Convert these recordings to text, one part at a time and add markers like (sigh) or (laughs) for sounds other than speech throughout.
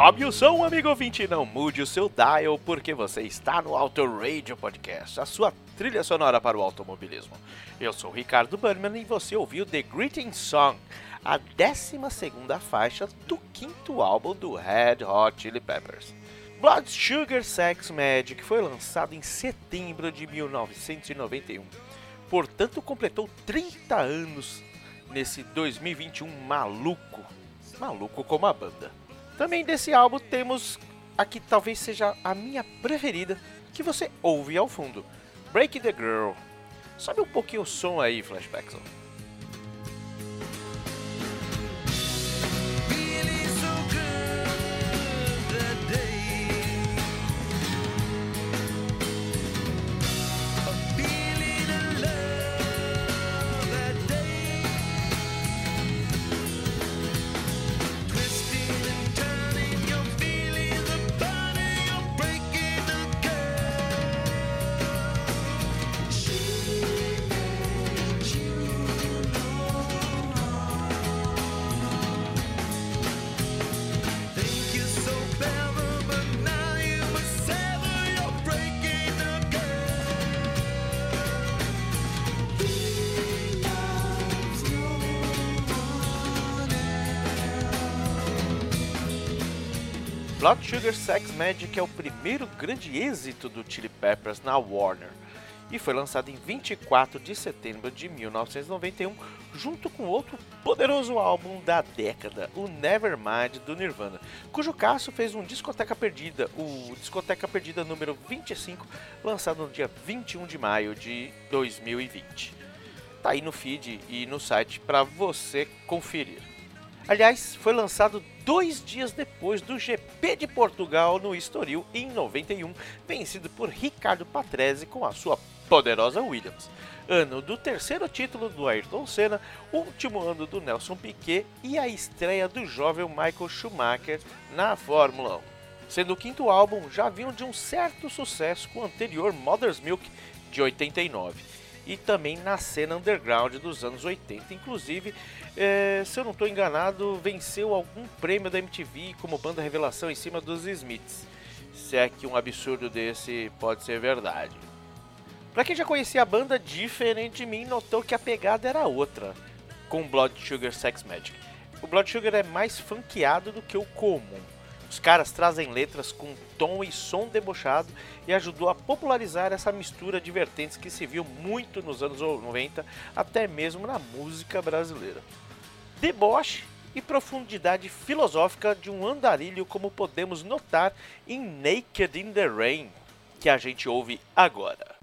Sobe o som, amigo ouvinte, não mude o seu dial, porque você está no Auto Radio Podcast, a sua trilha sonora para o automobilismo. Eu sou Ricardo Burman e você ouviu The Greeting Song, a 12 faixa do quinto álbum do Red Hot Chili Peppers. Blood Sugar Sex Magic foi lançado em setembro de 1991, portanto completou 30 anos nesse 2021 maluco, maluco como a banda. Também desse álbum temos a que talvez seja a minha preferida, que você ouve ao fundo, Break the Girl. Sobe um pouquinho o som aí, Flashbackson. Sugar Sex Magic é o primeiro grande êxito do Chili Peppers na Warner e foi lançado em 24 de setembro de 1991, junto com outro poderoso álbum da década, o Nevermind do Nirvana, cujo caso fez um Discoteca Perdida, o Discoteca Perdida número 25, lançado no dia 21 de maio de 2020. Tá aí no feed e no site para você conferir. Aliás, foi lançado dois dias depois do GP de Portugal no Estoril em 91, vencido por Ricardo Patrese com a sua poderosa Williams. Ano do terceiro título do Ayrton Senna, último ano do Nelson Piquet e a estreia do jovem Michael Schumacher na Fórmula 1. Sendo o quinto álbum, já vinham de um certo sucesso com o anterior Mother's Milk de 89 e também na cena underground dos anos 80. Inclusive, é, se eu não estou enganado, venceu algum prêmio da MTV como banda revelação em cima dos Smiths. Se é que um absurdo desse pode ser verdade. Para quem já conhecia a banda, diferente de mim, notou que a pegada era outra com Blood Sugar Sex Magic. O Blood Sugar é mais funkeado do que o comum. Os caras trazem letras com tom e som debochado e ajudou a popularizar essa mistura de vertentes que se viu muito nos anos 90, até mesmo na música brasileira. Deboche e profundidade filosófica de um andarilho como podemos notar em Naked in the Rain, que a gente ouve agora.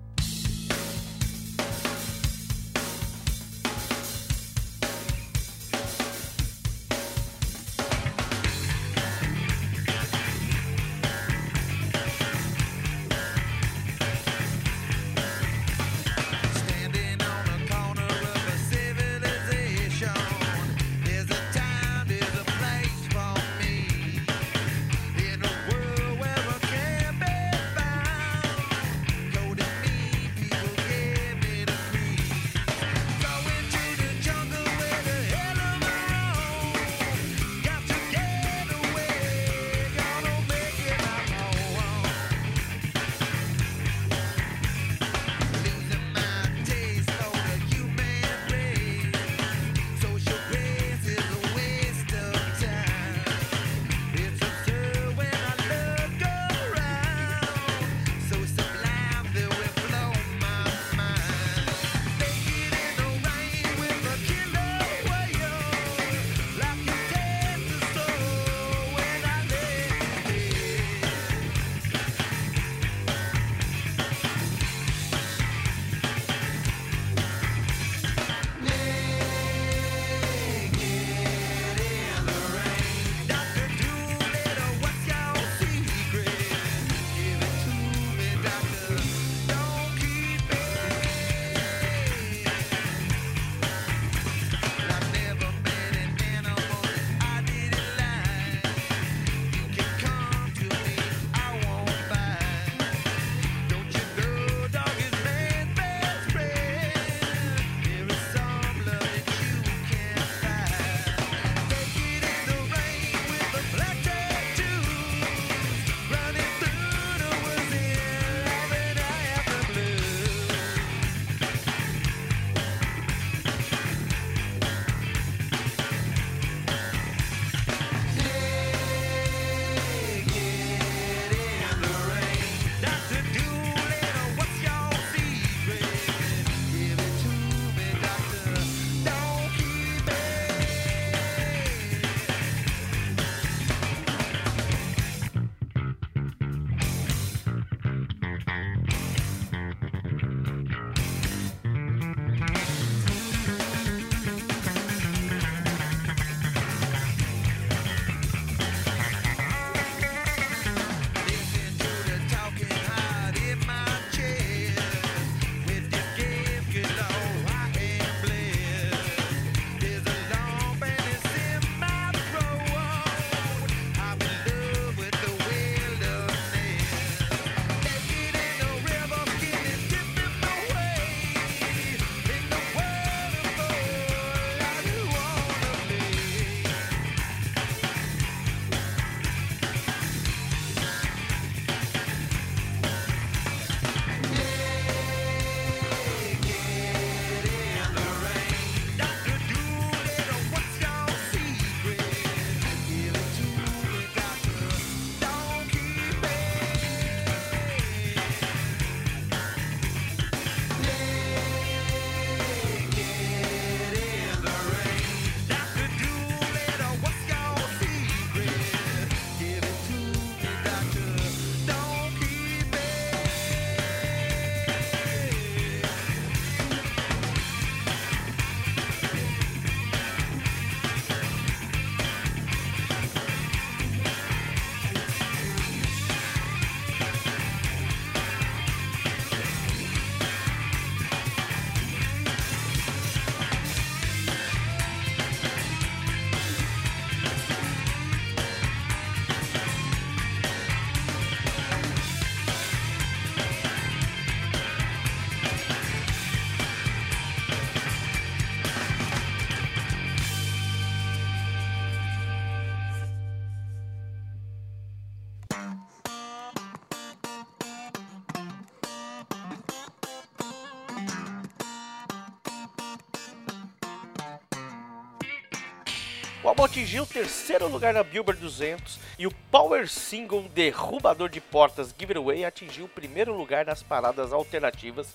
Álbum atingiu o terceiro lugar na Billboard 200 e o power single derrubador de portas Giveaway atingiu o primeiro lugar nas paradas alternativas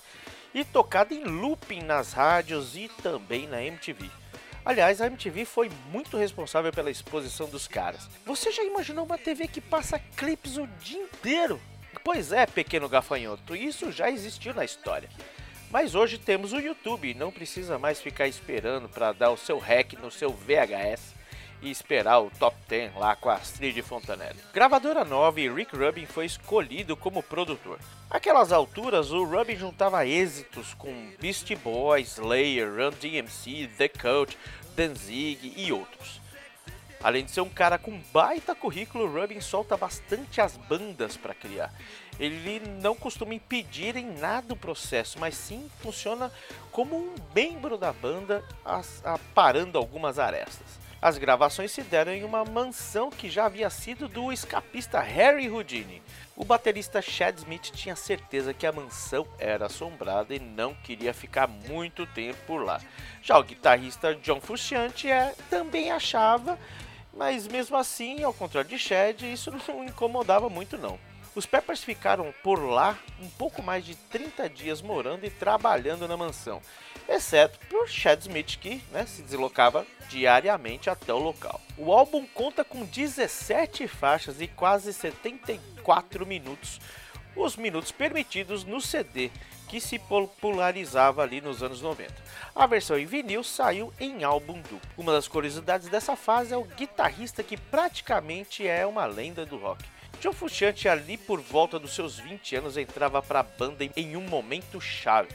e tocado em looping nas rádios e também na MTV. Aliás, a MTV foi muito responsável pela exposição dos caras. Você já imaginou uma TV que passa clipes o dia inteiro? Pois é, pequeno gafanhoto, isso já existiu na história. Mas hoje temos o YouTube não precisa mais ficar esperando para dar o seu hack no seu VHS e esperar o top 10 lá com a Astrid Fontanelli. Gravadora nova e Rick Rubin foi escolhido como produtor. Aquelas alturas, o Rubin juntava êxitos com Beastie Boys, Slayer, Run DMC, The Cult, Danzig e outros. Além de ser um cara com baita currículo, Rubin solta bastante as bandas para criar. Ele não costuma impedir em nada o processo, mas sim funciona como um membro da banda, parando algumas arestas. As gravações se deram em uma mansão que já havia sido do escapista Harry Houdini. O baterista Chad Smith tinha certeza que a mansão era assombrada e não queria ficar muito tempo lá. Já o guitarrista John Frusciante é, também achava, mas mesmo assim, ao contrário de Chad, isso (laughs) não incomodava muito não. Os Peppers ficaram por lá um pouco mais de 30 dias morando e trabalhando na mansão, exceto por Chad Smith que né, se deslocava diariamente até o local. O álbum conta com 17 faixas e quase 74 minutos, os minutos permitidos no CD que se popularizava ali nos anos 90. A versão em vinil saiu em álbum duplo. Uma das curiosidades dessa fase é o guitarrista que praticamente é uma lenda do rock. John Frusciante, ali por volta dos seus 20 anos, entrava para a banda em um momento chave.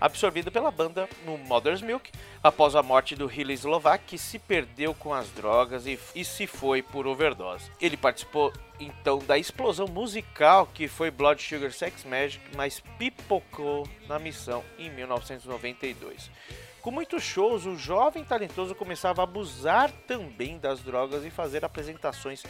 Absorvido pela banda no Mother's Milk, após a morte do Hilly Slovak, que se perdeu com as drogas e, e se foi por overdose. Ele participou então da explosão musical que foi Blood Sugar Sex Magic, mas pipocou na missão em 1992. Com muitos shows, o jovem talentoso começava a abusar também das drogas e fazer apresentações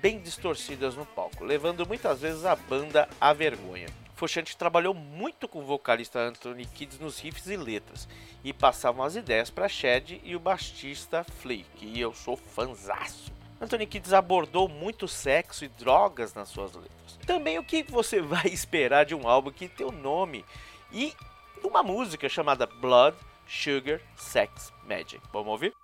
bem distorcidas no palco, levando muitas vezes a banda à vergonha. Fochante trabalhou muito com o vocalista Anthony Kidd nos riffs e letras, e passavam as ideias para Chad e o baixista Flea, que eu sou fanzaço. Anthony Kidd abordou muito sexo e drogas nas suas letras. Também o que você (laughs) vai esperar de um álbum que tem o nome e uma música chamada Blood, Sugar, Sex, Magic. Vamos ouvir?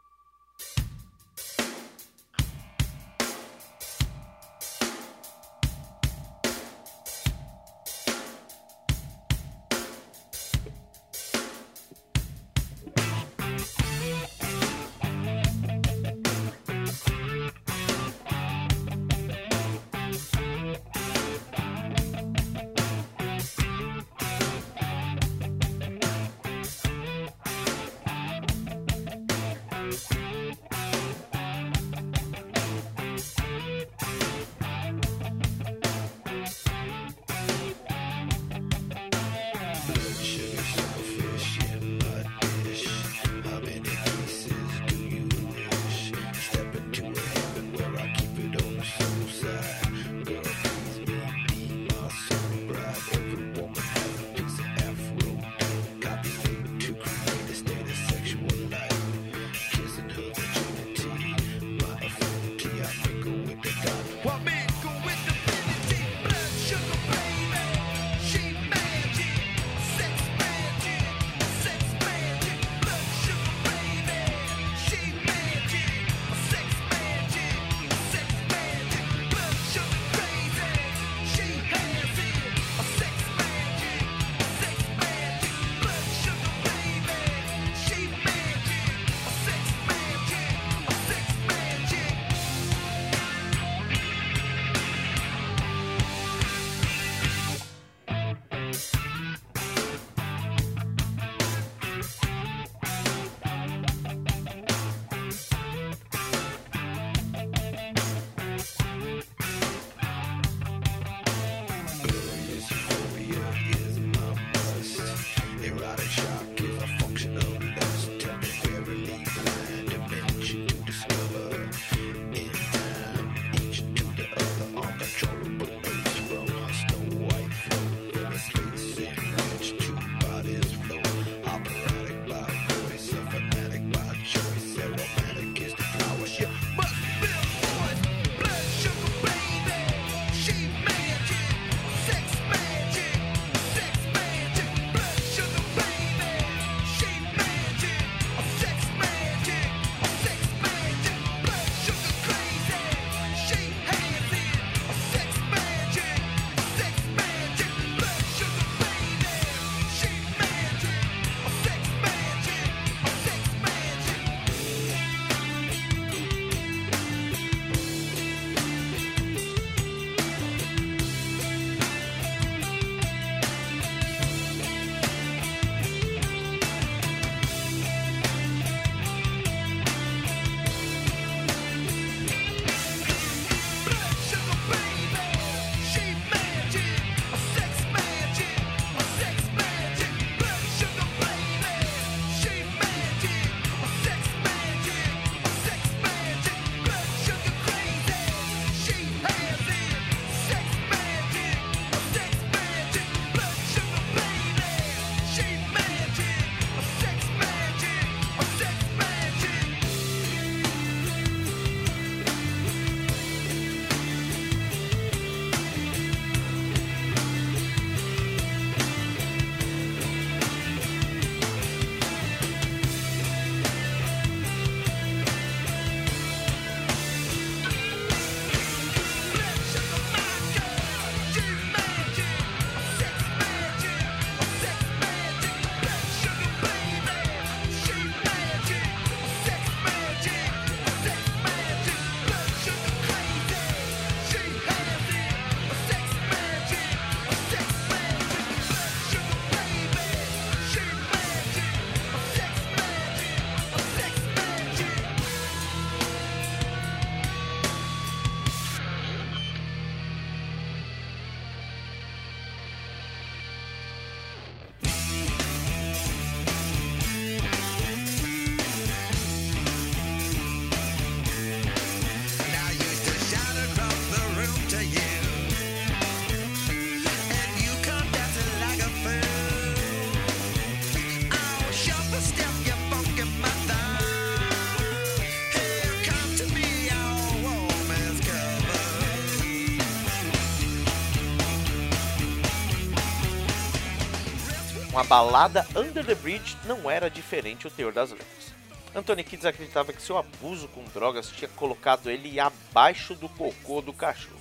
Uma balada Under the Bridge não era diferente o teor das letras. Anthony Kids acreditava que seu abuso com drogas tinha colocado ele abaixo do cocô do cachorro.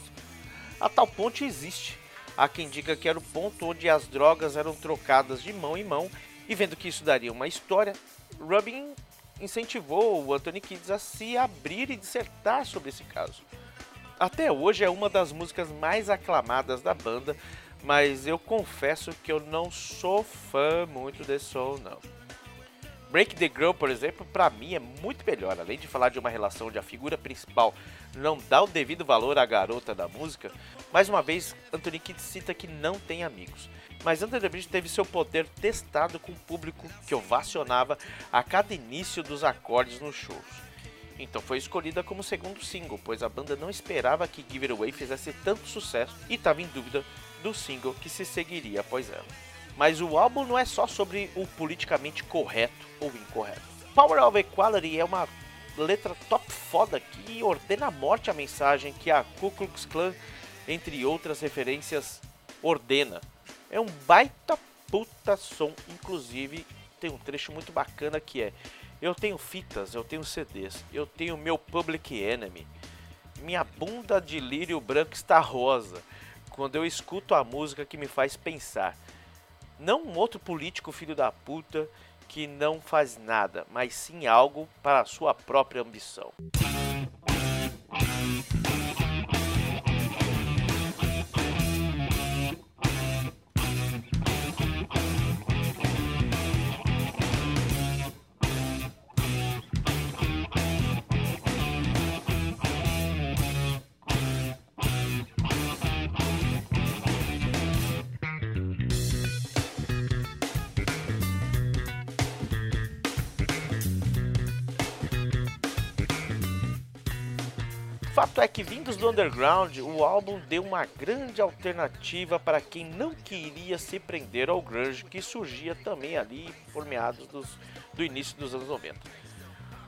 A tal ponto existe. Há quem diga que era o ponto onde as drogas eram trocadas de mão em mão, e vendo que isso daria uma história, Rubin incentivou o Anthony Kids a se abrir e dissertar sobre esse caso. Até hoje é uma das músicas mais aclamadas da banda, mas eu confesso que eu não sou fã muito desse som, não. Break the Girl, por exemplo, para mim é muito melhor. Além de falar de uma relação onde a figura principal não dá o devido valor à garota da música, mais uma vez Anthony Kidd cita que não tem amigos. Mas the Bridge teve seu poder testado com o público que ovacionava a cada início dos acordes nos shows. Então foi escolhida como segundo single, pois a banda não esperava que Give It Away fizesse tanto sucesso e estava em dúvida do single que se seguiria após ela. Mas o álbum não é só sobre o politicamente correto ou incorreto. Power of Equality é uma letra top foda que ordena a morte a mensagem que a Ku Klux Klan, entre outras referências, ordena. É um baita puta som, inclusive tem um trecho muito bacana que é Eu tenho fitas, eu tenho CDs, eu tenho meu Public Enemy, minha bunda de lírio branco está rosa, quando eu escuto a música que me faz pensar. Não um outro político filho da puta que não faz nada, mas sim algo para a sua própria ambição. Fato é que, vindos do underground, o álbum deu uma grande alternativa para quem não queria se prender ao grunge que surgia também ali por meados dos, do início dos anos 90.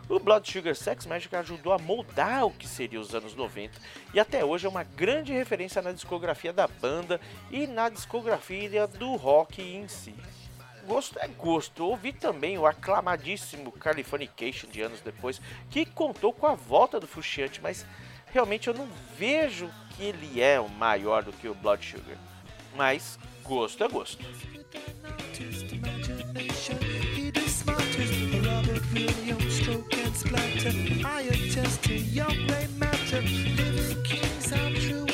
O Blood Sugar Sex Magic ajudou a moldar o que seria os anos 90 e até hoje é uma grande referência na discografia da banda e na discografia do rock em si. Gosto é gosto. Ouvi também o aclamadíssimo Californication de anos depois, que contou com a volta do Frusciante, mas realmente eu não vejo que ele é maior do que o Blood Sugar. Mas gosto é gosto. Good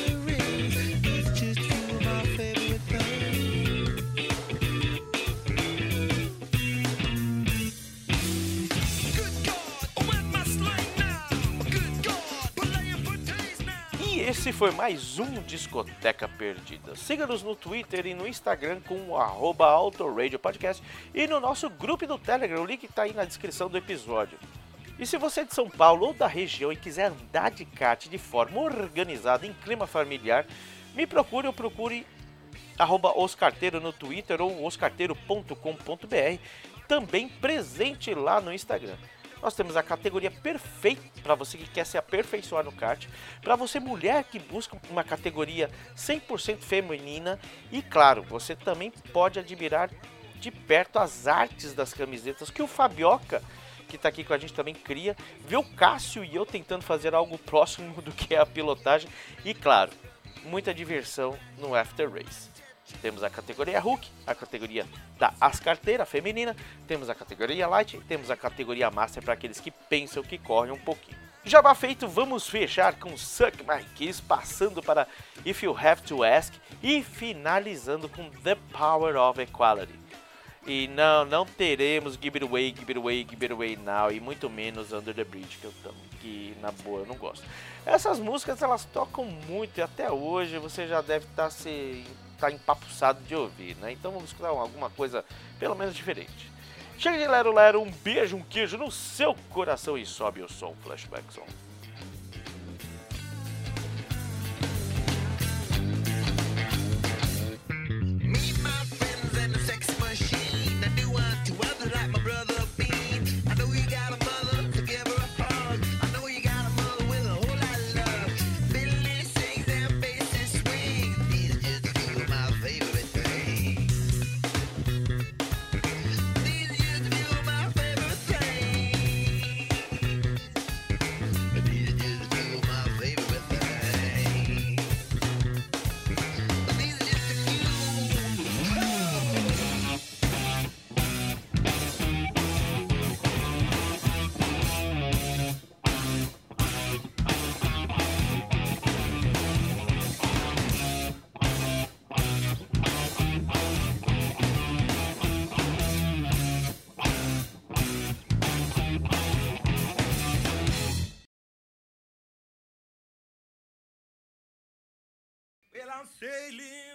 esse foi mais um Discoteca Perdida. Siga-nos no Twitter e no Instagram com o arroba Autoradio Podcast e no nosso grupo do Telegram, o link está aí na descrição do episódio. E se você é de São Paulo ou da região e quiser andar de kart de forma organizada em clima familiar, me procure ou procure arroba oscarteiro no Twitter ou oscarteiro.com.br, também presente lá no Instagram. Nós temos a categoria perfeita para você que quer se aperfeiçoar no kart, para você mulher que busca uma categoria 100% feminina e claro, você também pode admirar de perto as artes das camisetas que o Fabioca que está aqui com a gente também cria, ver o Cássio e eu tentando fazer algo próximo do que é a pilotagem e claro, muita diversão no After Race. Temos a categoria Hulk, a categoria da As Carteira feminina, temos a categoria Light, temos a categoria Master para aqueles que pensam que correm um pouquinho. Jabá feito, vamos fechar com Suck My Kiss, passando para If You Have to Ask e finalizando com The Power of Equality. E não, não teremos Give It Away, Give It Away, Give It Away Now e muito menos Under the Bridge, que eu tam- que na boa eu não gosto. Essas músicas elas tocam muito e até hoje você já deve estar se tá empapuçado de ouvir, né? Então vamos escutar alguma coisa pelo menos diferente. Chega de Lero Lero, um beijo, um queijo no seu coração e sobe o som, Flashback Song. Down sailing.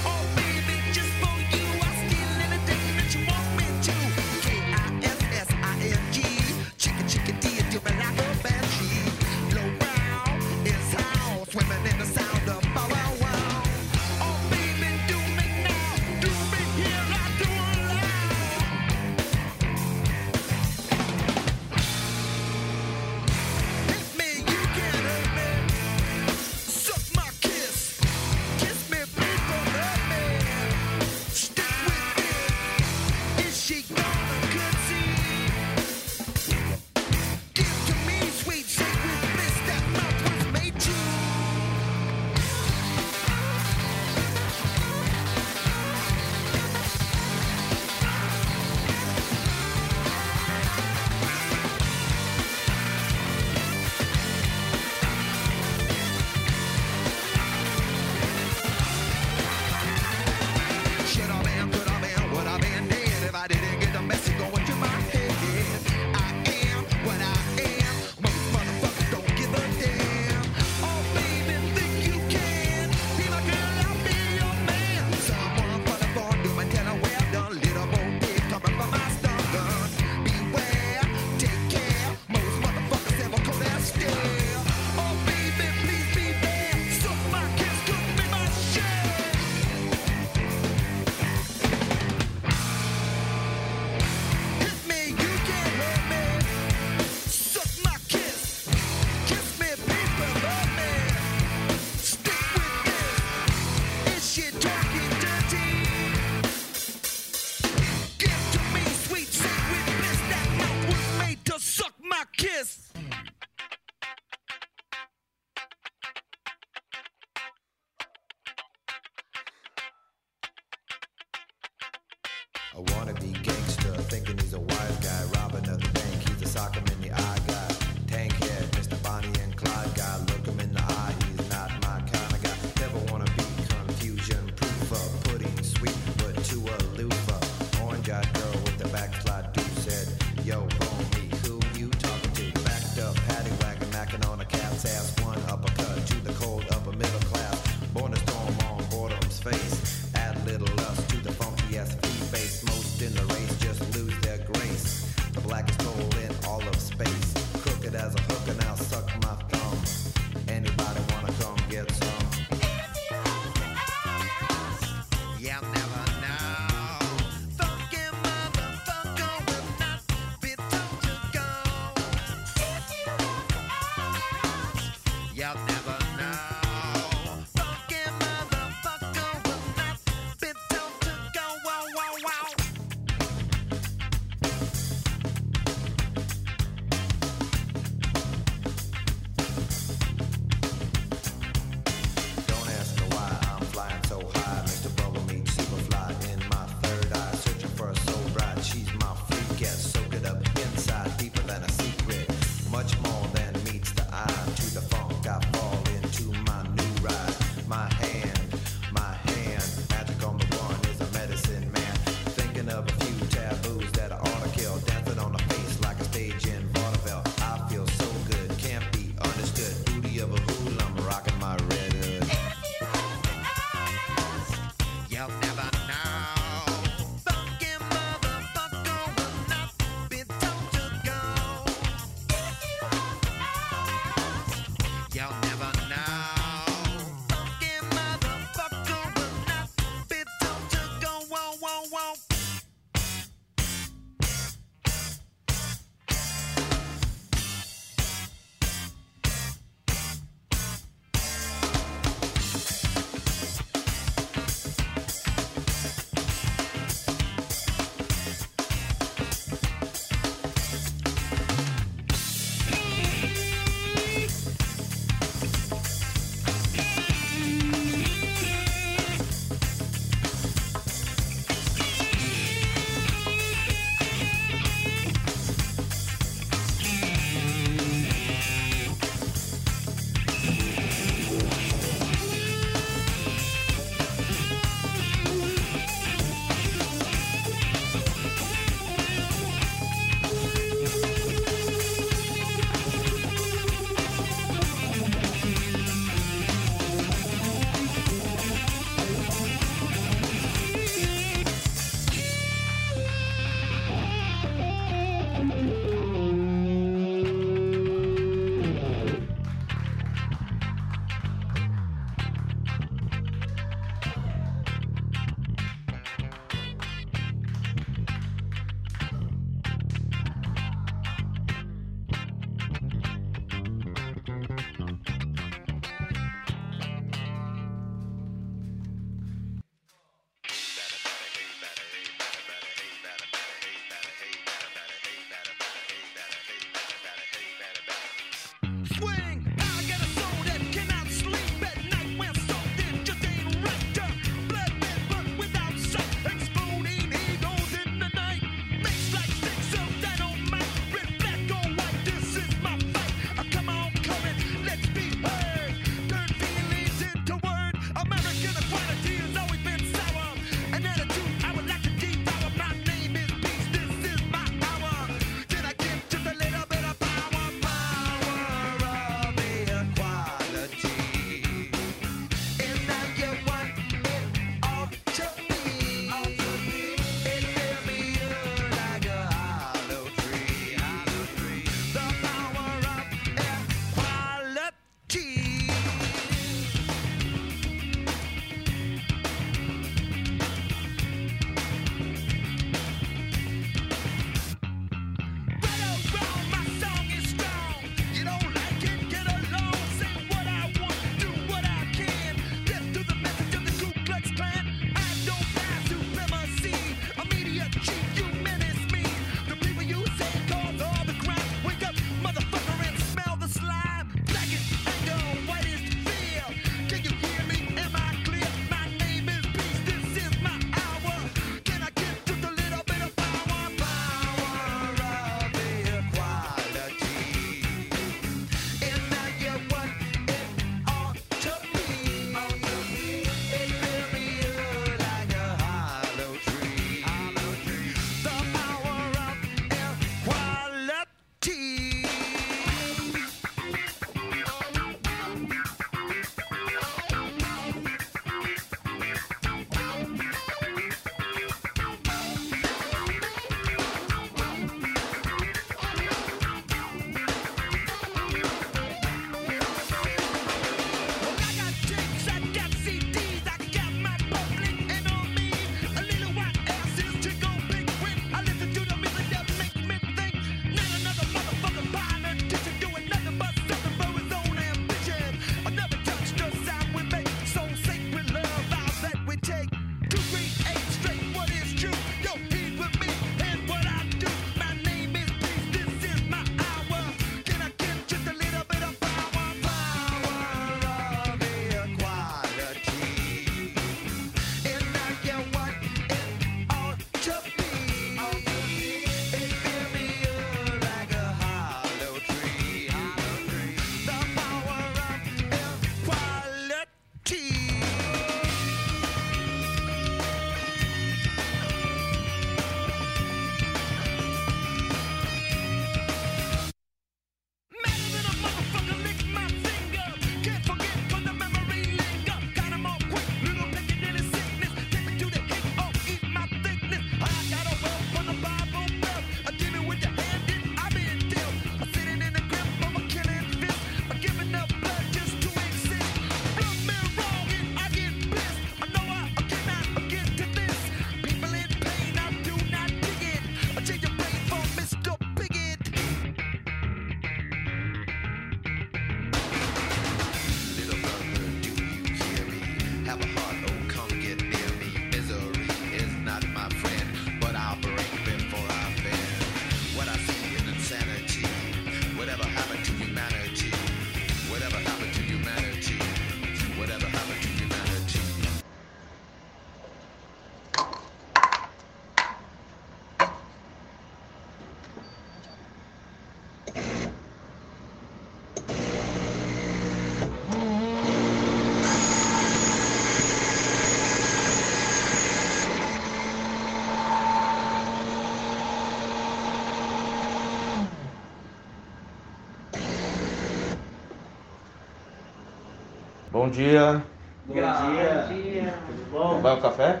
Bom dia. Bom dia. Tudo bom? Vai o café?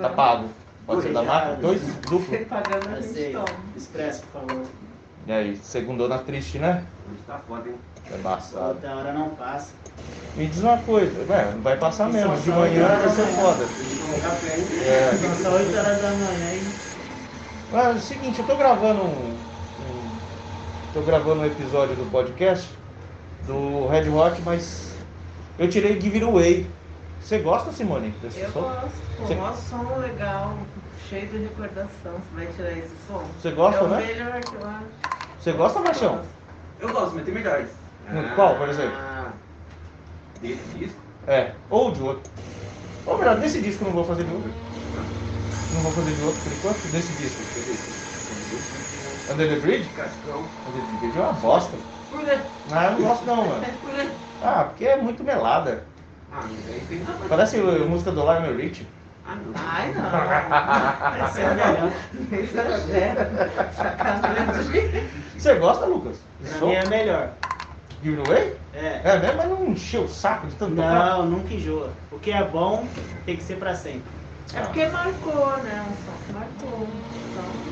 Tá pago. Pode ser da marca? Dois? Duplo? Pagando a toma. Expresso, por favor. E aí, segundona triste, né? Hoje tá foda, hein? É embaçado. Outra hora não passa. Me diz uma coisa, é, não vai passar mesmo. De manhã vai ser foda. É. São só 8 horas da manhã, hein? Mas é o seguinte, eu tô gravando um, um- tô gravando um episódio do podcast do Red Hot, mas eu tirei Give It Away. Você gosta, Simone, desse Eu som? gosto, pô, Você- mó som legal, cheio de recordação. Você vai tirar esse som? Você gosta, é o né? melhor que eu acho. Você gosta, Machão? Eu gosto, mas tem melhores. Qual, por exemplo? Ah, Desse disco? É, ou de outro. Ou melhor, desse disco eu não vou fazer de outro. Não vou fazer de outro por enquanto, desse disco. Under the Bridge? Cascão. Under the Bridge é uma bosta. Por quê? Ah, eu não gosto não, mano. Por quê? Ah, porque é muito melada. Ah, mas aí tem. Parece a música do Lionel Rich. Ah, não. Ai, não. Essa é a melhor. Você gosta, Lucas? Mim é a melhor. Give It Away? É. É mesmo, mas não encheu o saco de tanto tocar. Não, nunca enjoa. O que é bom tem que ser pra sempre. É porque marcou, né? Um marcou. Então,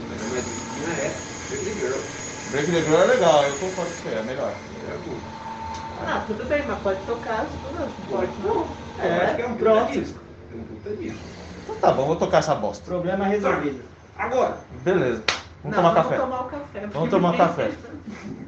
É. Break the Girl é legal, eu concordo com você, é melhor. É bom. ah, tudo bem, mas pode tocar. Não pode não. Eu acho que é um pronto. disco. É um puta disco. Então tá bom, vou tocar essa bosta. Problema resolvido. Agora, Beleza. Vamos não, tomar vamos café. tomar o café. Vamos tomar café. (laughs)